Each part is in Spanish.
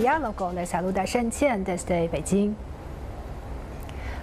Diálogo. Les saluda Shen Qian desde Beijing.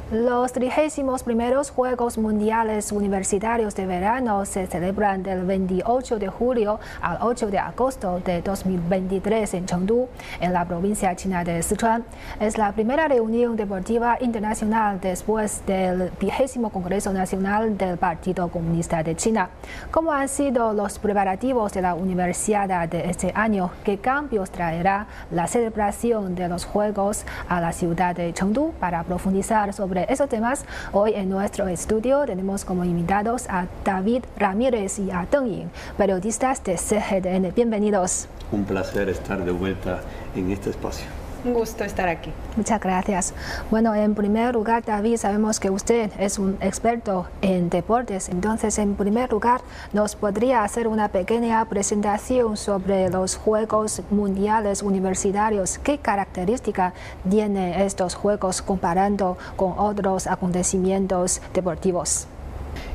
Los 31 primeros Juegos Mundiales Universitarios de Verano se celebran del 28 de julio al 8 de agosto de 2023 en Chengdu, en la provincia china de Sichuan. Es la primera reunión deportiva internacional después del vigésimo Congreso Nacional del Partido Comunista de China. ¿Cómo han sido los preparativos de la universidad de este año? ¿Qué cambios traerá la celebración de los Juegos a la ciudad de Chengdu? Para profundizar sobre esos temas, hoy en nuestro estudio tenemos como invitados a David Ramírez y a Deng Ying, periodistas de CGDN. Bienvenidos. Un placer estar de vuelta en este espacio. Un gusto estar aquí. Muchas gracias. Bueno, en primer lugar, David, sabemos que usted es un experto en deportes. Entonces, en primer lugar, ¿nos podría hacer una pequeña presentación sobre los Juegos Mundiales Universitarios? ¿Qué características tienen estos Juegos comparando con otros acontecimientos deportivos?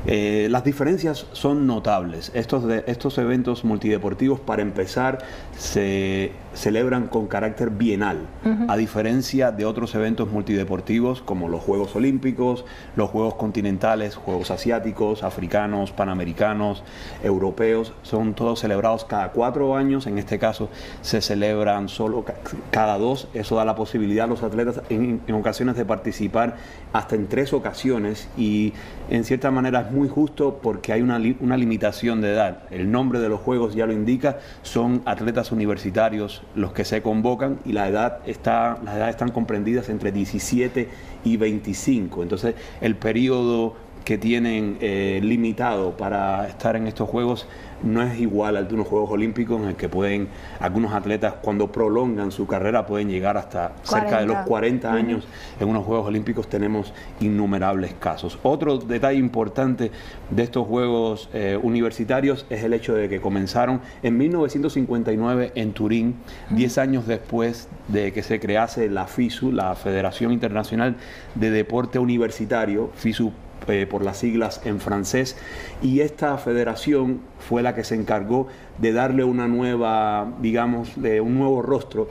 Eh, las diferencias son notables. Estos, de, estos eventos multideportivos, para empezar, se celebran con carácter bienal, a diferencia de otros eventos multideportivos como los Juegos Olímpicos, los Juegos Continentales, Juegos Asiáticos, Africanos, Panamericanos, Europeos, son todos celebrados cada cuatro años, en este caso se celebran solo cada dos, eso da la posibilidad a los atletas en, en ocasiones de participar hasta en tres ocasiones y en cierta manera es muy justo porque hay una, una limitación de edad, el nombre de los Juegos ya lo indica, son atletas universitarios los que se convocan y la edad está, las edades están comprendidas entre 17 y 25. Entonces, el periodo que tienen eh, limitado para estar en estos Juegos no es igual al de unos Juegos Olímpicos en el que pueden, algunos atletas cuando prolongan su carrera pueden llegar hasta cerca de los 40 años. En unos Juegos Olímpicos tenemos innumerables casos. Otro detalle importante de estos Juegos eh, universitarios es el hecho de que comenzaron en 1959 en Turín, 10 años después de que se crease la FISU, la Federación Internacional de Deporte Universitario, FISU eh, por las siglas en francés, y esta federación fue la que se encargó de darle una nueva, digamos, un nuevo rostro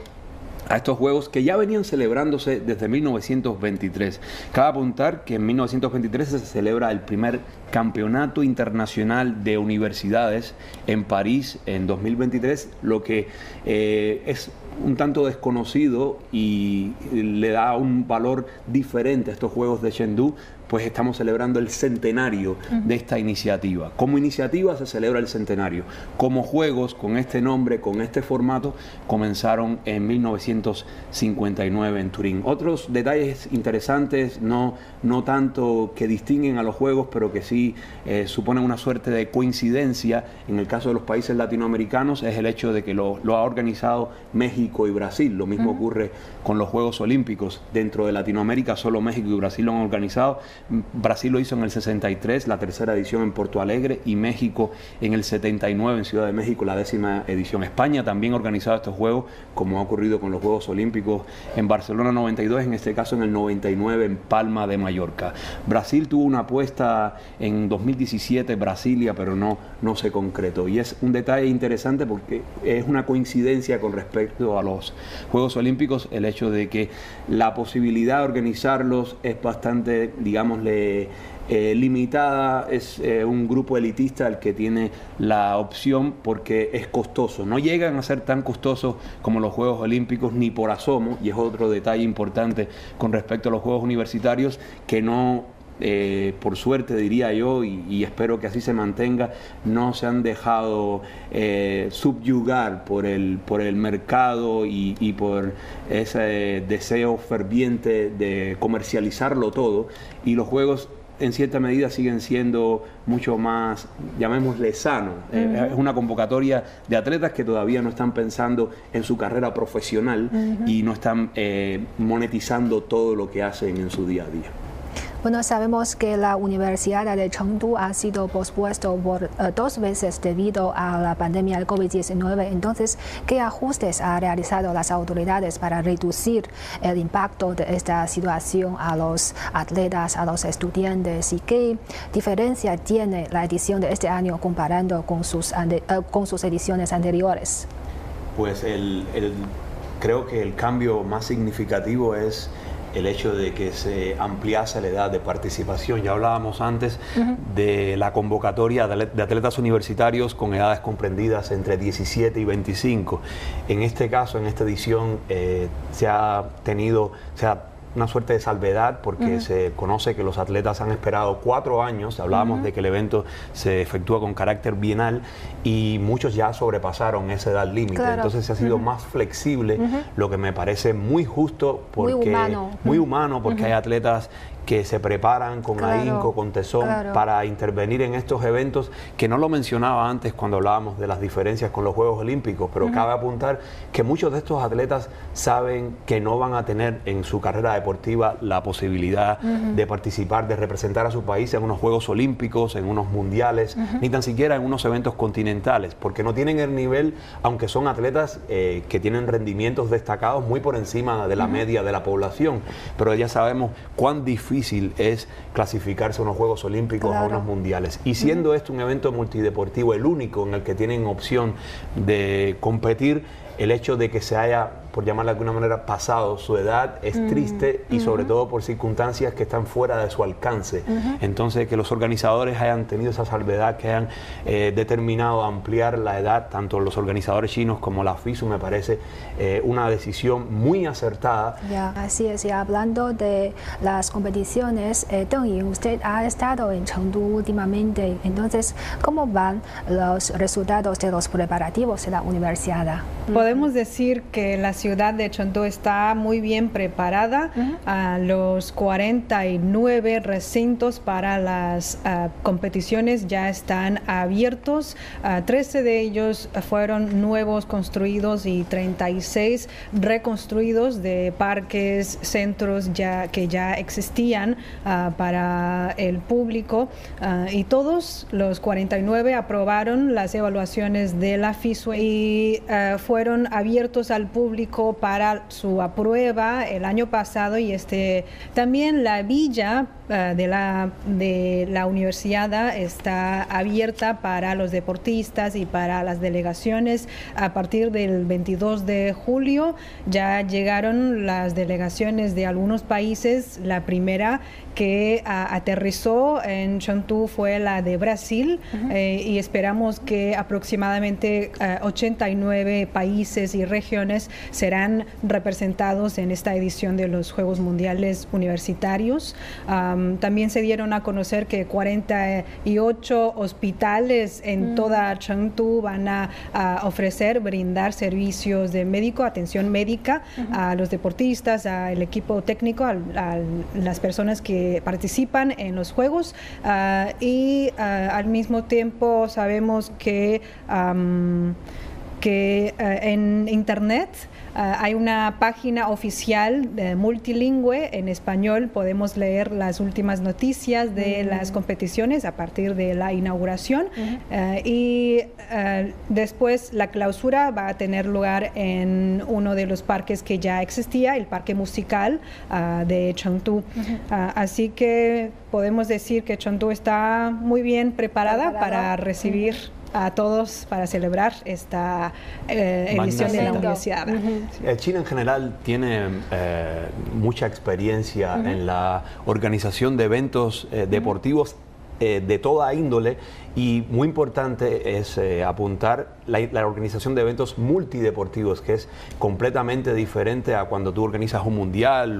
a estos juegos que ya venían celebrándose desde 1923. Cabe apuntar que en 1923 se celebra el primer campeonato internacional de universidades en París en 2023, lo que eh, es un tanto desconocido y le da un valor diferente a estos juegos de Chengdu pues estamos celebrando el centenario de esta iniciativa. Como iniciativa se celebra el centenario. Como juegos, con este nombre, con este formato, comenzaron en 1959 en Turín. Otros detalles interesantes, no, no tanto que distinguen a los juegos, pero que sí eh, suponen una suerte de coincidencia en el caso de los países latinoamericanos, es el hecho de que lo, ha organizado México y Brasil. Lo mismo ocurre con los Juegos Olímpicos. Dentro de Latinoamérica, solo México y Brasil lo han organizado Brasil lo hizo en el 63, la tercera edición en Porto Alegre, y México en el 79 en Ciudad de México, la décima edición. España también ha organizado estos Juegos, como ha ocurrido con los Juegos Olímpicos en Barcelona 92, en este caso en el 99 en Palma de Mallorca. Brasil tuvo una apuesta en 2017, Brasilia, pero no, no se concretó. Y es un detalle interesante porque es una coincidencia con respecto a los Juegos Olímpicos el hecho de que la posibilidad de organizarlos es bastante, digamos, eh, limitada, es eh, un grupo elitista el que tiene la opción porque es costoso. No llegan a ser tan costosos como los Juegos Olímpicos ni por asomo, y es otro detalle importante con respecto a los Juegos Universitarios, que no eh, por suerte diría yo, y, espero que así se mantenga, no se han dejado subyugar por el, por el mercado y, y, por ese deseo ferviente de comercializarlo todo y los juegos en cierta medida siguen siendo mucho más, llamémosle sano. Eh, es una convocatoria de atletas que todavía no están pensando en su carrera profesional y no están eh, monetizando todo lo que hacen en su día a día. Bueno, sabemos que la Universidad de Chengdu ha sido pospuesto por eh, dos veces debido a la pandemia del COVID-19. Entonces, ¿qué ajustes ha realizado las autoridades para reducir el impacto de esta situación a los atletas, a los estudiantes? ¿Y qué diferencia tiene la edición de este año comparando con sus, eh, con sus ediciones anteriores? Pues el, creo que el cambio más significativo es el hecho de que se ampliase la edad de participación. Ya hablábamos antes de la convocatoria de atletas universitarios con edades comprendidas entre 17 y 25. En este caso, en esta edición, eh, se ha tenido, se ha una suerte de salvedad porque se conoce que los atletas han esperado cuatro años, hablábamos de que el evento se efectúa con carácter bienal y muchos ya sobrepasaron esa edad límite, entonces se ha sido más flexible, lo que me parece muy justo porque muy humano, muy humano porque hay atletas que se preparan con ahínco, con tesón para intervenir en estos eventos, que no lo mencionaba antes cuando hablábamos de las diferencias con los Juegos Olímpicos, pero cabe apuntar que muchos de estos atletas saben que no van a tener en su carrera deportiva la posibilidad de participar, de representar a su país en unos Juegos Olímpicos, en unos mundiales, ni tan siquiera en unos eventos continentales, porque no tienen el nivel, aunque son atletas eh, que tienen rendimientos destacados muy por encima de la media de la población, pero ya sabemos cuán difícil difícil es clasificarse a unos Juegos Olímpicos o a unos Mundiales. Y siendo esto un evento multideportivo, el único en el que tienen opción de competir, el hecho de que se haya por llamarla de alguna manera, pasado su edad, es mm, triste y sobre todo por circunstancias que están fuera de su alcance. Entonces, que los organizadores hayan tenido esa salvedad, que hayan eh, determinado ampliar la edad, tanto los organizadores chinos como la FISU, me parece eh, una decisión muy acertada. Ya, así es, y hablando de las competiciones, eh, Deng usted ha estado en Chengdu últimamente, entonces, ¿cómo van los resultados de los preparativos de la universidad? Podemos decir que las ciudad de Chengdu está muy bien preparada. a los 49 recintos para las ah, competiciones ya están abiertos. 13 ah, de ellos fueron nuevos construidos y 36 reconstruidos de parques, centros ya, que ya existían ah, para el público. y todos los 49 aprobaron las evaluaciones de la FISUE y fueron abiertos al público para su aprueba el año pasado y este también la villa de, la, de la universidad está abierta para los deportistas y para las delegaciones a partir del 22 de julio. Ya llegaron las delegaciones de algunos países. La primera que aterrizó en Chengdu fue la de Brasil eh, y esperamos que aproximadamente 89 eh, países y regiones serán representados en esta edición de los Juegos Mundiales Universitarios también se dieron a conocer que 48 hospitales en mm. toda Chengdu van a, ofrecer, brindar servicios de médico, atención médica a los deportistas, al equipo técnico, a, las personas que participan en los Juegos ah, y ah, al mismo tiempo sabemos que, que ah, en Internet Ah, hay una página oficial multilingüe. En español, podemos leer las últimas noticias de las competiciones a partir de la inauguración. Ah, y después la clausura va a tener lugar en uno de los parques que ya existía, el parque musical de Chengdu. así que podemos decir que Chengdu está muy bien preparada, para recibir a todos para celebrar esta eh, edición de la universidad. Eh, China en general tiene eh, mucha experiencia en la organización de eventos deportivos de toda índole y muy importante es apuntar la, organización de eventos multideportivos, que es completamente diferente a cuando tú organizas un mundial,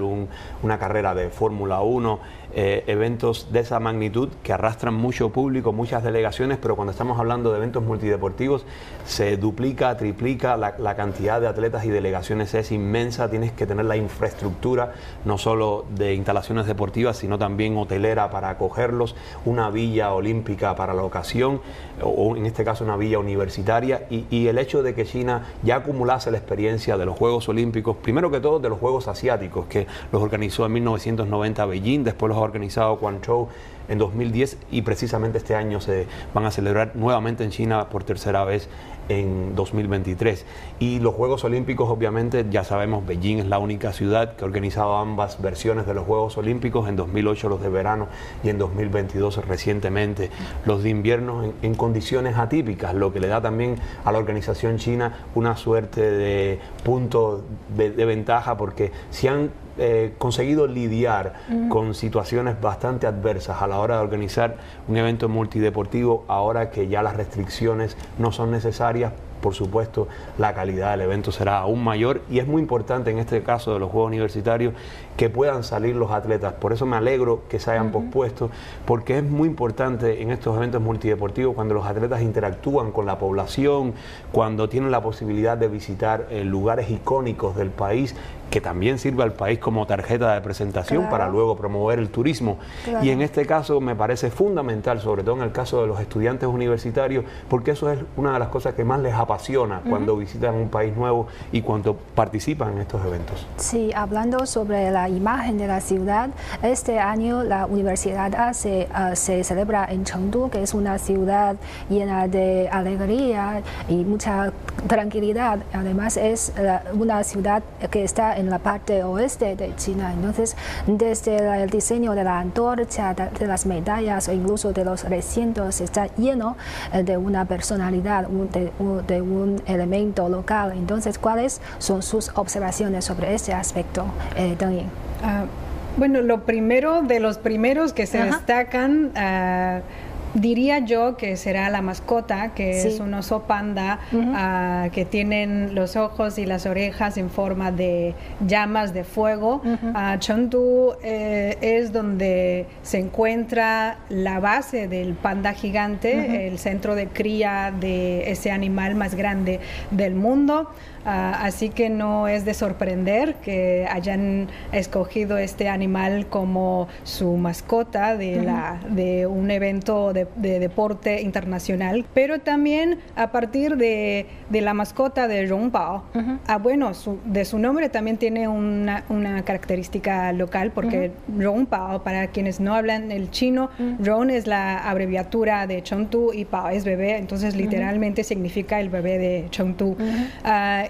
una carrera de Fórmula 1, eh, eventos de esa magnitud que arrastran mucho público, muchas delegaciones, pero cuando estamos hablando de eventos multideportivos se duplica, triplica la, cantidad de atletas y delegaciones es inmensa, tienes que tener la infraestructura no solo de instalaciones deportivas, sino también hotelera para acogerlos, una villa olímpica para la ocasión, o en este caso una villa universitaria y, el hecho de que China ya acumulase la experiencia de los Juegos Olímpicos, primero que todo de los Juegos Asiáticos, que los organizó en 1990 Beijing, después los ha organizado Guangzhou en 2010 y precisamente este año se van a celebrar nuevamente en China por tercera vez en 2023. Y los Juegos Olímpicos, obviamente, ya sabemos, Beijing es la única ciudad que ha organizado ambas versiones de los Juegos Olímpicos, en 2008 los de verano y en 2022 recientemente los de invierno en, condiciones atípicas, lo que le da también a la organización china una suerte de punto de, ventaja porque si han eh, conseguido lidiar con situaciones bastante adversas a la hora de organizar un evento multideportivo, ahora que ya las restricciones no son necesarias por supuesto la calidad del evento será aún mayor. Y es muy importante en este caso de los Juegos Universitarios que puedan salir los atletas. Por eso me alegro que se hayan pospuesto, porque es muy importante en estos eventos multideportivos cuando los atletas interactúan con la población, cuando tienen la posibilidad de visitar eh, lugares icónicos del país que también sirve al país como tarjeta de presentación para luego promover el turismo. Y en este caso me parece fundamental, sobre todo en el caso de los estudiantes universitarios, porque eso es una de las cosas que más les apasiona cuando visitan un país nuevo y cuando participan en estos eventos. Sí, hablando sobre la imagen de la ciudad, este año la universidad hace, ah, se celebra en Chengdu, que es una ciudad llena de alegría y mucha tranquilidad. Además es una ciudad que está en la parte oeste de China. Entonces, desde el diseño de la antorcha, de, las medallas o incluso de los recintos, está lleno eh, de una personalidad, de, un elemento local. Entonces, ¿cuáles son sus observaciones sobre este aspecto, eh, ah, bueno, lo primero de los primeros que se destacan ah, Diría yo que será la mascota, que es un oso panda, ah, que tienen los ojos y las orejas en forma de llamas de fuego. Uh Chengdu eh, es donde se encuentra la base del panda gigante, el centro de cría de ese animal más grande del mundo. Ah, así que no es de sorprender que hayan escogido este animal como su mascota de, la, de un evento de, deporte internacional, pero también a partir de, la mascota de Rongbao. ah, bueno, de su nombre también tiene una, característica local porque Rongbao, para quienes no hablan el chino, Ron es la abreviatura de Chengdu y Pao es bebé, entonces literalmente significa el bebé de Chengdu.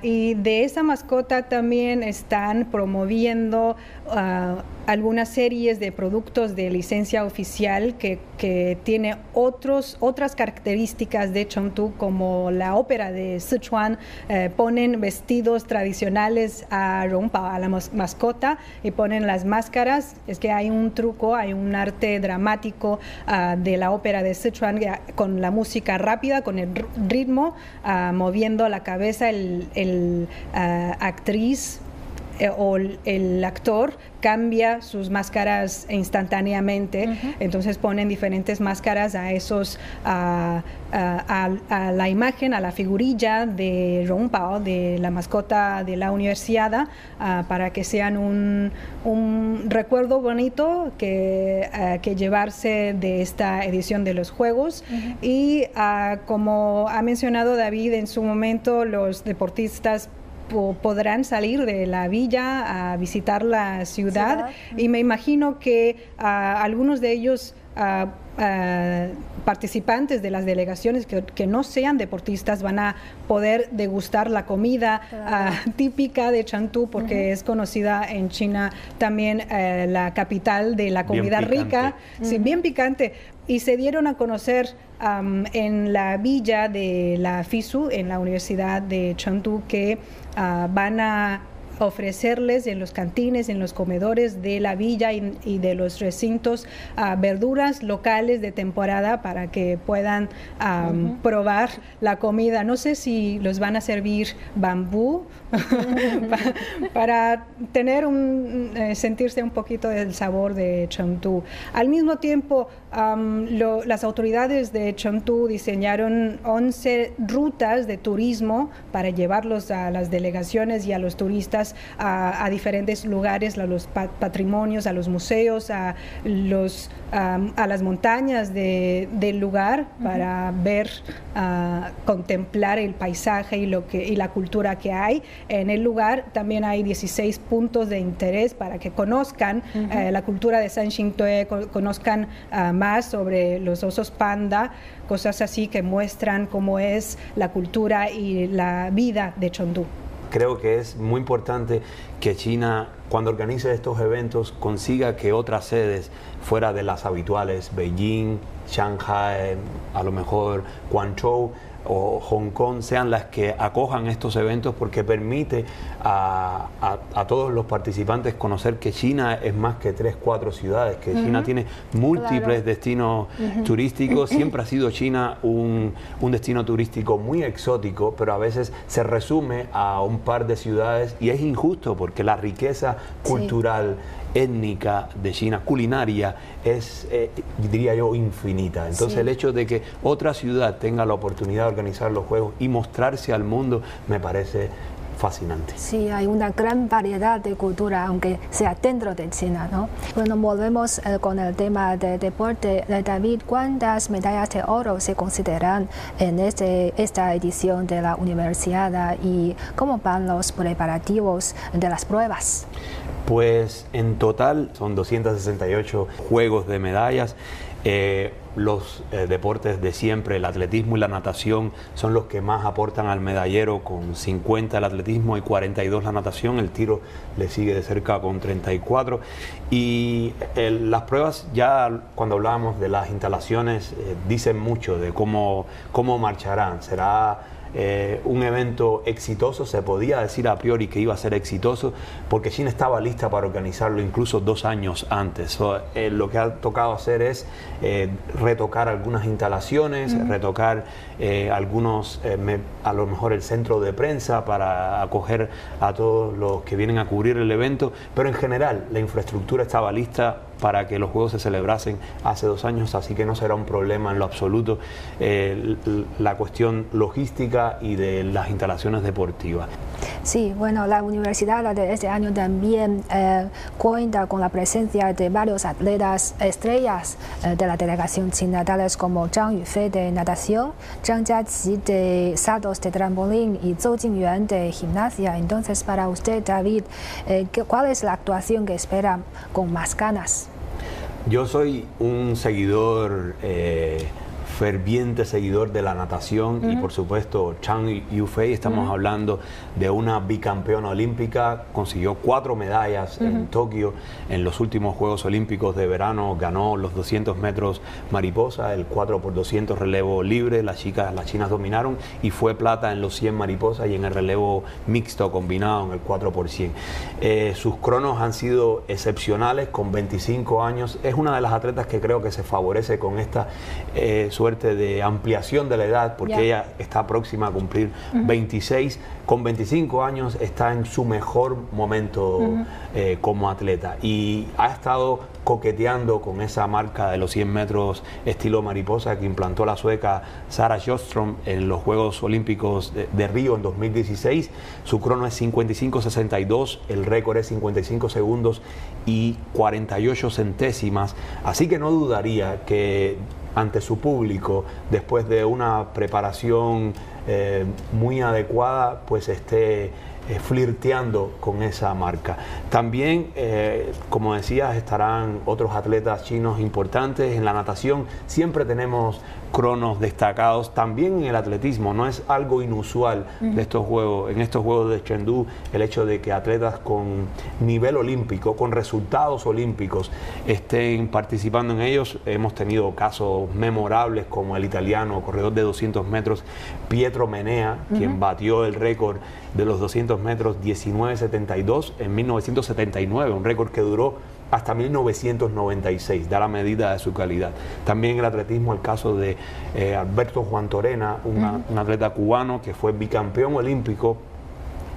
Y de esa mascota también están promoviendo uh, algunas series de productos de licencia oficial que, que tiene otros, otras características de Chengdu, como la ópera de Sichuan, eh, ponen vestidos tradicionales a rompa, a la mascota, y ponen las máscaras. Es que hay un truco, hay un arte dramático uh, de la ópera de Sichuan con la música rápida, con el ritmo, uh, moviendo la cabeza el, el uh, actriz eh, o el actor cambia sus máscaras instantáneamente, entonces ponen diferentes máscaras a esos, a, la imagen, a la figurilla de Ron Pao, de la mascota de la universidad, para que sean un, recuerdo bonito que, que, llevarse de esta edición de los Juegos. Y como ha mencionado David en su momento, los deportistas podrán salir de la villa a visitar la ciudad, y me imagino que ah, algunos de ellos ah, ah, participantes de las delegaciones que, no sean deportistas van a poder degustar la comida típica de Chantú porque es conocida en China también eh, la capital de la comida rica, sí, bien picante. Y se dieron a conocer en la villa de la FISU, en la Universidad de Chengdu, que uh, van a ofrecerles en los cantines, en los comedores de la villa y, de los recintos uh, verduras locales de temporada para que puedan um, probar la comida. No sé si los van a servir bambú para, tener un, eh, sentirse un poquito del sabor de Chengdu. Al mismo tiempo, las autoridades de Chengdu diseñaron 11 rutas de turismo para llevarlos a las delegaciones y a los turistas a, diferentes lugares, a los patrimonios, a los museos, a, los, a las montañas del lugar para ver, contemplar el paisaje y, lo que, y la cultura que hay. En el lugar también hay 16 puntos de interés para que conozcan eh, la cultura de San Xintue, conozcan ah, más sobre los osos panda, cosas así que muestran cómo es la cultura y la vida de Chengdu. Creo que es muy importante que China, cuando organice estos eventos, consiga que otras sedes fuera de las habituales, Beijing, Shanghai, a lo mejor Guangzhou, o Hong Kong sean las que acojan estos eventos porque permite a, todos los participantes conocer que China es más que tres, cuatro ciudades, que China tiene múltiples destinos turísticos. Siempre ha sido China un, destino turístico muy exótico, pero a veces se resume a un par de ciudades y es injusto porque la riqueza cultural étnica de China, culinaria, es, eh, diría yo, infinita. Entonces el hecho de que otra ciudad tenga la oportunidad de organizar los Juegos y mostrarse al mundo me parece fascinante. Sí, hay una gran variedad de cultura, aunque sea dentro de China, ¿no? Bueno, volvemos eh, con el tema de deporte. Eh, David, ¿cuántas medallas de oro se consideran en este, esta edición de la universidad y cómo van los preparativos de las pruebas? Pues en total son 268 juegos de medallas. Eh, los eh, deportes de siempre, el atletismo y la natación, son los que más aportan al medallero, con 50 el atletismo y 42 la natación. El tiro le sigue de cerca con 34. Y las pruebas, ya cuando hablábamos de las instalaciones, eh, dicen mucho de cómo, cómo marcharán. Será eh, un evento exitoso, se podía decir a priori que iba a ser exitoso, porque China estaba lista para organizarlo incluso dos años antes. Eh, lo que ha tocado hacer es eh, retocar algunas instalaciones, retocar algunos, a lo mejor el centro de prensa para acoger a todos los que vienen a cubrir el evento, pero en general la infraestructura estaba lista para que los Juegos se celebrasen hace dos años, así que no será un problema en lo absoluto eh, la cuestión logística y de las instalaciones deportivas. Sí, bueno, la universidad de este año también eh, cuenta con la presencia de varios atletas estrellas eh, de la delegación china, tales como Zhang Yufei de natación, Zhang Jiaqi de saltos de trampolín y Zhou Jingyuan de gimnasia. Entonces, para usted, David, ¿cuál es la actuación que espera con más ganas? Yo soy un seguidor eh, ferviente seguidor de la natación y por supuesto Chang Yufei, estamos hablando de una bicampeona olímpica, consiguió cuatro medallas en Tokio en los últimos Juegos Olímpicos de verano, ganó los 200 metros mariposa, el 4 por 200 relevo libre, las chicas, las chinas dominaron y fue plata en los 100 mariposas y en el relevo mixto combinado en el 4 por 100. Eh, sus cronos han sido excepcionales con 25 años, es una de las atletas que creo que se favorece con esta eh, suerte de ampliación de la edad, porque ella está próxima a cumplir 26, con 25 años está en su mejor momento eh, como atleta. Y ha estado coqueteando con esa marca de los 100 metros estilo mariposa que implantó la sueca Sara Sjöström en los Juegos Olímpicos de, Río en 2016. Su crono es 55.62, el récord es 55 segundos y 48 centésimas, así que no dudaría que ante su público después de una preparación eh, muy adecuada, pues esté eh, flirteando con esa marca. También, eh, como decías, estarán otros atletas chinos importantes en la natación. Siempre tenemos cronos destacados también en el atletismo. No es algo inusual de estos juegos, en estos juegos de Chengdu, el hecho de que atletas con nivel olímpico, con resultados olímpicos, estén participando en ellos. Hemos tenido casos memorables como el italiano corredor de 200 metros Pietro Menea, quien batió el récord de los 200 metros 19.72 en 1979, un récord que duró hasta 1996, da la medida de su calidad. También el atletismo, el caso de eh, Alberto Juan Torena, un atleta cubano que fue bicampeón olímpico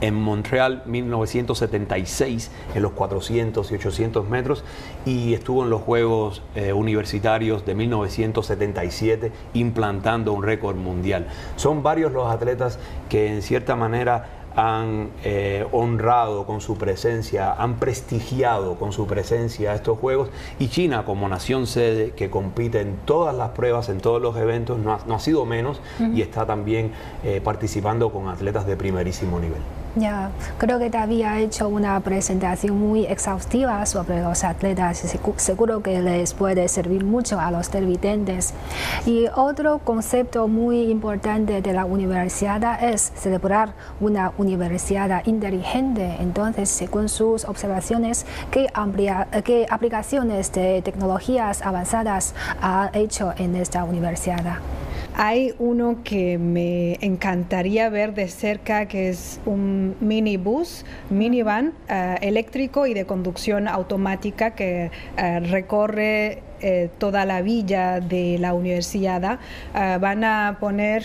en Montreal 1976 en los 400 y 800 metros y estuvo en los Juegos eh, Universitarios de 1977 implantando un récord mundial. Son varios los atletas que en cierta manera han eh, honrado con su presencia, han prestigiado con su presencia estos Juegos y China como nación sede que compite en todas las pruebas, en todos los eventos, no ha, sido menos y está también eh, participando con atletas de primerísimo nivel. Ya, creo que te había hecho una presentación muy exhaustiva sobre los atletas. Seguro que les puede servir mucho a los televidentes. Y otro concepto muy importante de la universidad es celebrar una universidad inteligente. Entonces, según sus observaciones, ¿qué, qué aplicaciones de tecnologías avanzadas ha hecho en esta universidad? Hay uno que me encantaría ver de cerca, que es un minibus, minivan uh, eléctrico y de conducción automática que uh, recorre uh, toda la villa de la universidad. van a poner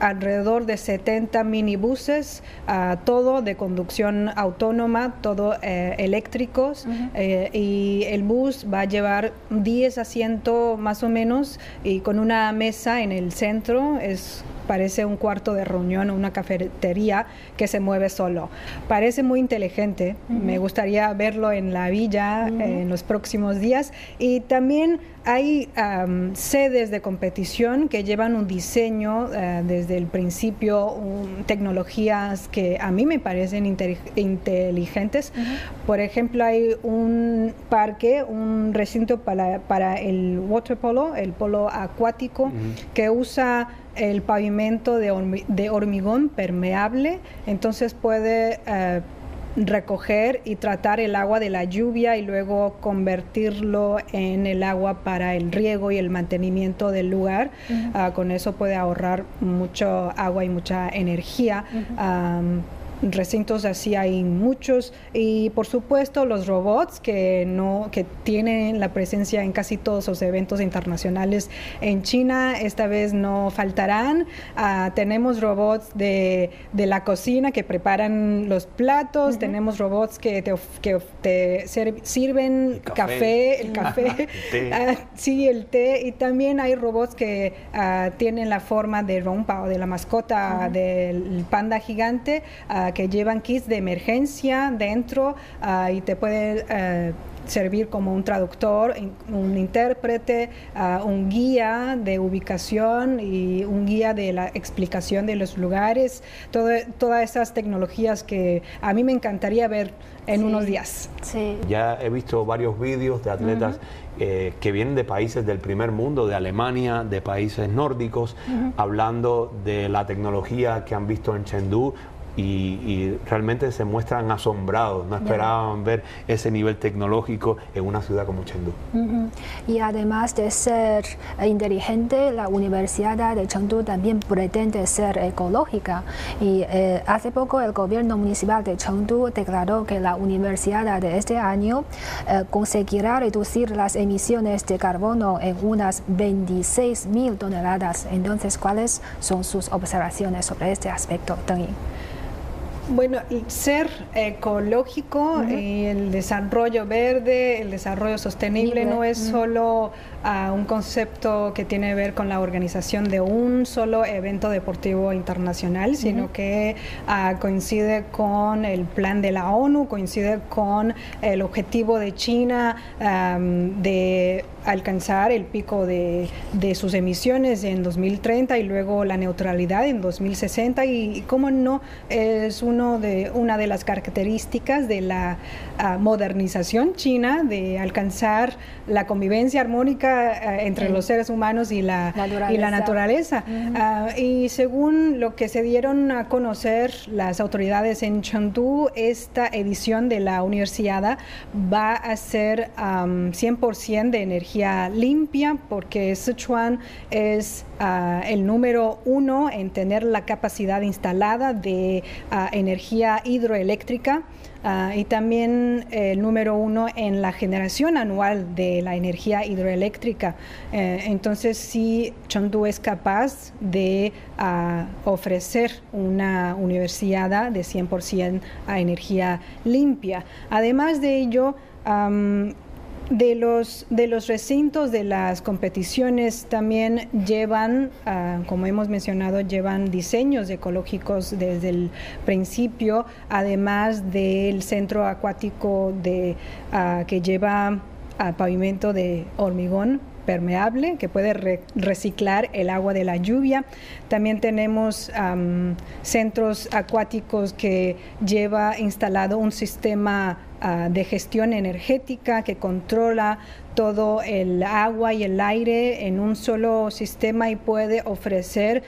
alrededor de 70 minibuses, uh, todo de conducción autónoma, todo eh, eléctricos, eh, y el bus va a llevar 10 asientos más o menos y con una mesa en el centro, es parece un cuarto de reunión o una cafetería que se mueve solo. Parece muy inteligente, me gustaría verlo en la villa en los próximos días. Y también hay sedes de competición que llevan un diseño eh, desde el principio, tecnologías que a mí me parecen inteligentes. Por ejemplo, hay un parque, un recinto para, para el water polo, el polo acuático, que usa el pavimento de, hormigón permeable, entonces puede eh, recoger y tratar el agua de la lluvia y luego convertirlo en el agua para el riego y el mantenimiento del lugar. Ah, con eso puede ahorrar mucho agua y mucha energía recintos así hay muchos. Y por supuesto los robots que no que tienen la presencia en casi todos los eventos internacionales en China esta vez no faltarán. Ah, tenemos robots de, de, la cocina que preparan los platos tenemos robots que te, que te sirven café. el café. Ah, sí el té. Y también hay robots que ah, tienen la forma de rompa o de la mascota del panda gigante que llevan kits de emergencia dentro ah, y te puede eh, servir como un traductor, un intérprete, ah, un guía de ubicación y un guía de la explicación de los lugares, todas esas tecnologías que a mí me encantaría ver en unos días. Sí. Ya he visto varios vídeos de atletas eh, que vienen de países del primer mundo, de Alemania, de países nórdicos, hablando de la tecnología que han visto en Chengdu y, realmente se muestran asombrados, no esperaban ver ese nivel tecnológico en una ciudad como Chengdu. Y además de ser inteligente, la Universidad de Chengdu también pretende ser ecológica. Y eh, hace poco el gobierno municipal de Chengdu declaró que la universidad de este año eh, conseguirá reducir las emisiones de carbono en unas 26 mil toneladas. Entonces, ¿cuáles son sus observaciones sobre este aspecto, Deng bueno, ser ecológico, y el desarrollo verde, el desarrollo sostenible no es solo ah, un concepto que tiene que ver con la organización de un solo evento deportivo internacional, sino que ah, coincide con el plan de la ONU, coincide con el objetivo de China de alcanzar el pico de, sus emisiones en 2030 y luego la neutralidad en 2060 y, cómo no es uno de, una de las características de la ah, modernización china de alcanzar la convivencia armónica ah, entre los seres humanos y la naturaleza. Y, la naturaleza. Ah, y según lo que se dieron a conocer las autoridades en Chengdu, esta edición de la universidad va a ser 100% de energía limpia porque Sichuan es ah, el número uno en tener la capacidad instalada de ah, energía hidroeléctrica. Ah, y también el número uno en la generación anual de la energía hidroeléctrica. Eh, entonces, sí, Chengdu es capaz de ofrecer una universidad de 100% a energía limpia. Además de ello, de los, de los recintos de las competiciones también llevan, ah, como hemos mencionado, llevan diseños ecológicos desde el principio, además del centro acuático de, ah, que lleva pavimento de hormigón permeable que puede reciclar el agua de la lluvia. También tenemos centros acuáticos que lleva instalado un sistema ah, de gestión energética que controla todo el agua y el aire en un solo sistema y puede ofrecer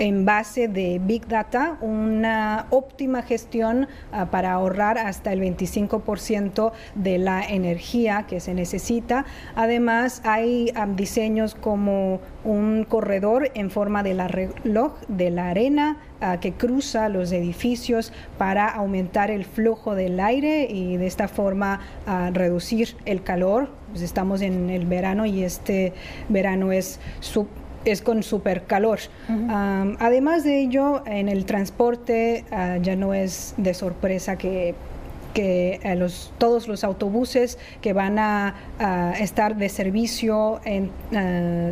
en base de Big Data una óptima gestión ah, para ahorrar hasta el 25% de la energía que se necesita. Además, hay ah, diseños como un corredor en forma de la reloj de la arena ah, que cruza los edificios para aumentar el flujo del aire y de esta forma reducir el calor. Pues estamos en el verano y este verano es es con super calor. además de ello, en el transporte ah, ya no es de sorpresa que eh, los, todos los autobuses que van a, estar de servicio en, ah,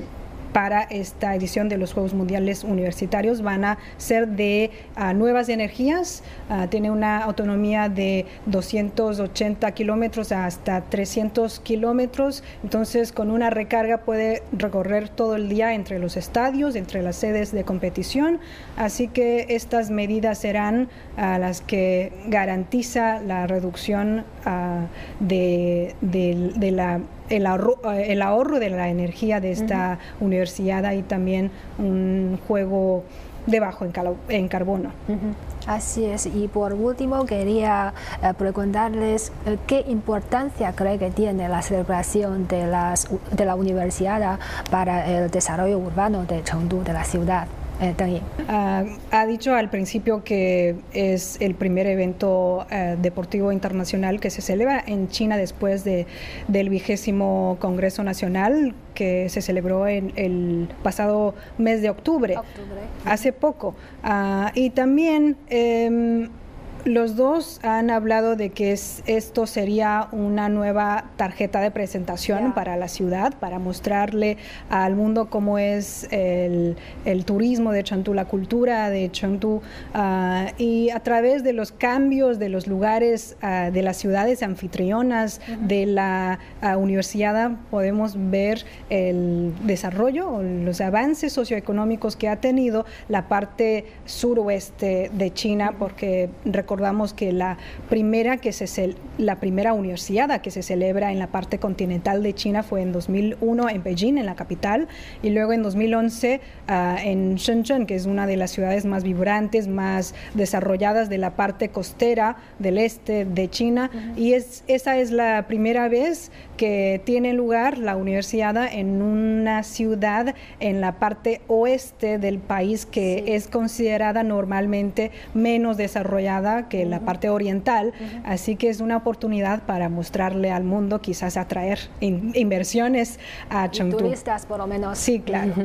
para esta edición de los Juegos Mundiales Universitarios. Van a ser de ah, nuevas energías, uh, tiene una autonomía de 280 kilómetros hasta 300 kilómetros, entonces con una recarga puede recorrer todo el día entre los estadios, entre las sedes de competición, así que estas medidas serán uh, las que garantiza la reducción de la el ahorro, eh, el ahorro de la energía de esta universidad y también un juego de bajo en, en carbono. Así es. Y por último, quería eh, preguntarles eh, qué importancia cree que tiene la celebración de, las, de la universidad para el desarrollo urbano de Chengdu, de la ciudad. Eh, ah, ha dicho al principio que es el primer evento eh, deportivo internacional que se celebra en China después de, del vigésimo Congreso Nacional que se celebró en el pasado mes de octubre, hace poco. Ah, y también em, los dos han hablado de que esto sería una nueva tarjeta de presentación para la ciudad, para mostrarle al mundo cómo es el, turismo de Chantú, la cultura de Chantú, ah, y a través de los cambios de los lugares ah, de las ciudades anfitrionas de la ah, universidad podemos ver el desarrollo, los avances socioeconómicos que ha tenido la parte suroeste de China, porque recordamos que la primera, que se, la primera universidad que se celebra en la parte continental de China fue en 2001 en Beijing, en la capital, y luego en 2011 ah, en Shenzhen, que es una de las ciudades más vibrantes, más desarrolladas de la parte costera del este de China, y es, esa es la primera vez que tiene lugar la universidad en una ciudad en la parte oeste del país que es considerada normalmente menos desarrollada que la parte oriental, así que es una oportunidad para mostrarle al mundo, quizás atraer inversiones a Chengdu. turistas por lo menos. Sí, claro.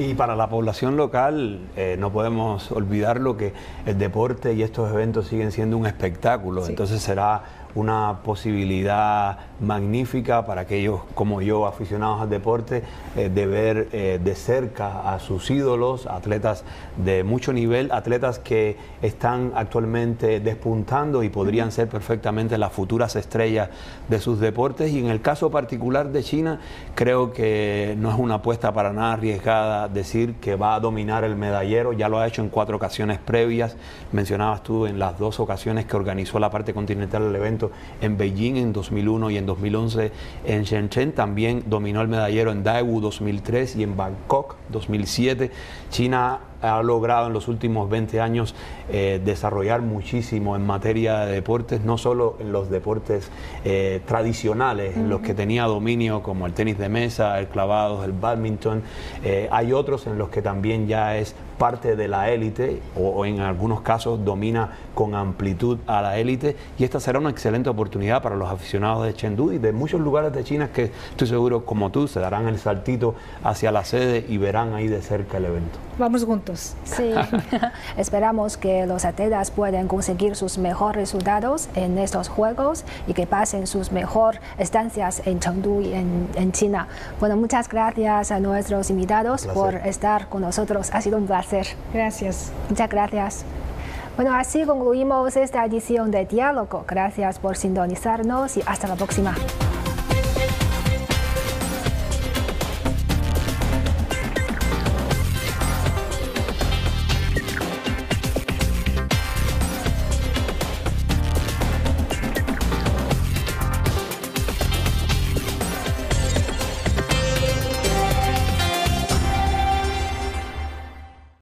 Y para la población local eh, no podemos olvidar lo que el deporte y estos eventos siguen siendo un espectáculo, entonces será una posibilidad magnífica para aquellos como yo, aficionados al deporte, eh, de ver eh, de cerca a sus ídolos, atletas de mucho nivel, atletas que están actualmente despuntando y podrían ser perfectamente las futuras estrellas de sus deportes. Y en el caso particular de China, creo que no es una apuesta para nada arriesgada decir que va a dominar el medallero, ya lo ha hecho en cuatro ocasiones previas, mencionabas tú en las dos ocasiones que organizó la parte continental del evento en Beijing en 2001 y en 2011 en Shenzhen, también dominó el medallero en Daegu 2003 y en Bangkok 2007. China ha logrado en los últimos 20 años eh, desarrollar muchísimo en materia de deportes, no solo en los deportes eh, tradicionales, en los que tenía dominio como el tenis de mesa, el clavado, el badminton, eh, hay otros en los que también ya es parte de la élite o, en algunos casos domina con amplitud a la élite y esta será una excelente oportunidad para los aficionados de Chengdu y de muchos lugares de China que estoy seguro como tú se darán el saltito hacia la sede y verán ahí de cerca el evento. Vamos a Sí, esperamos que los atletas puedan conseguir sus mejores resultados en estos Juegos y que pasen sus mejores estancias en Chengdu y en, en China. Bueno, muchas gracias a nuestros invitados por estar con nosotros. Ha sido un placer. Gracias. Muchas gracias. Bueno, así concluimos esta edición de Diálogo. Gracias por sintonizarnos y hasta la próxima.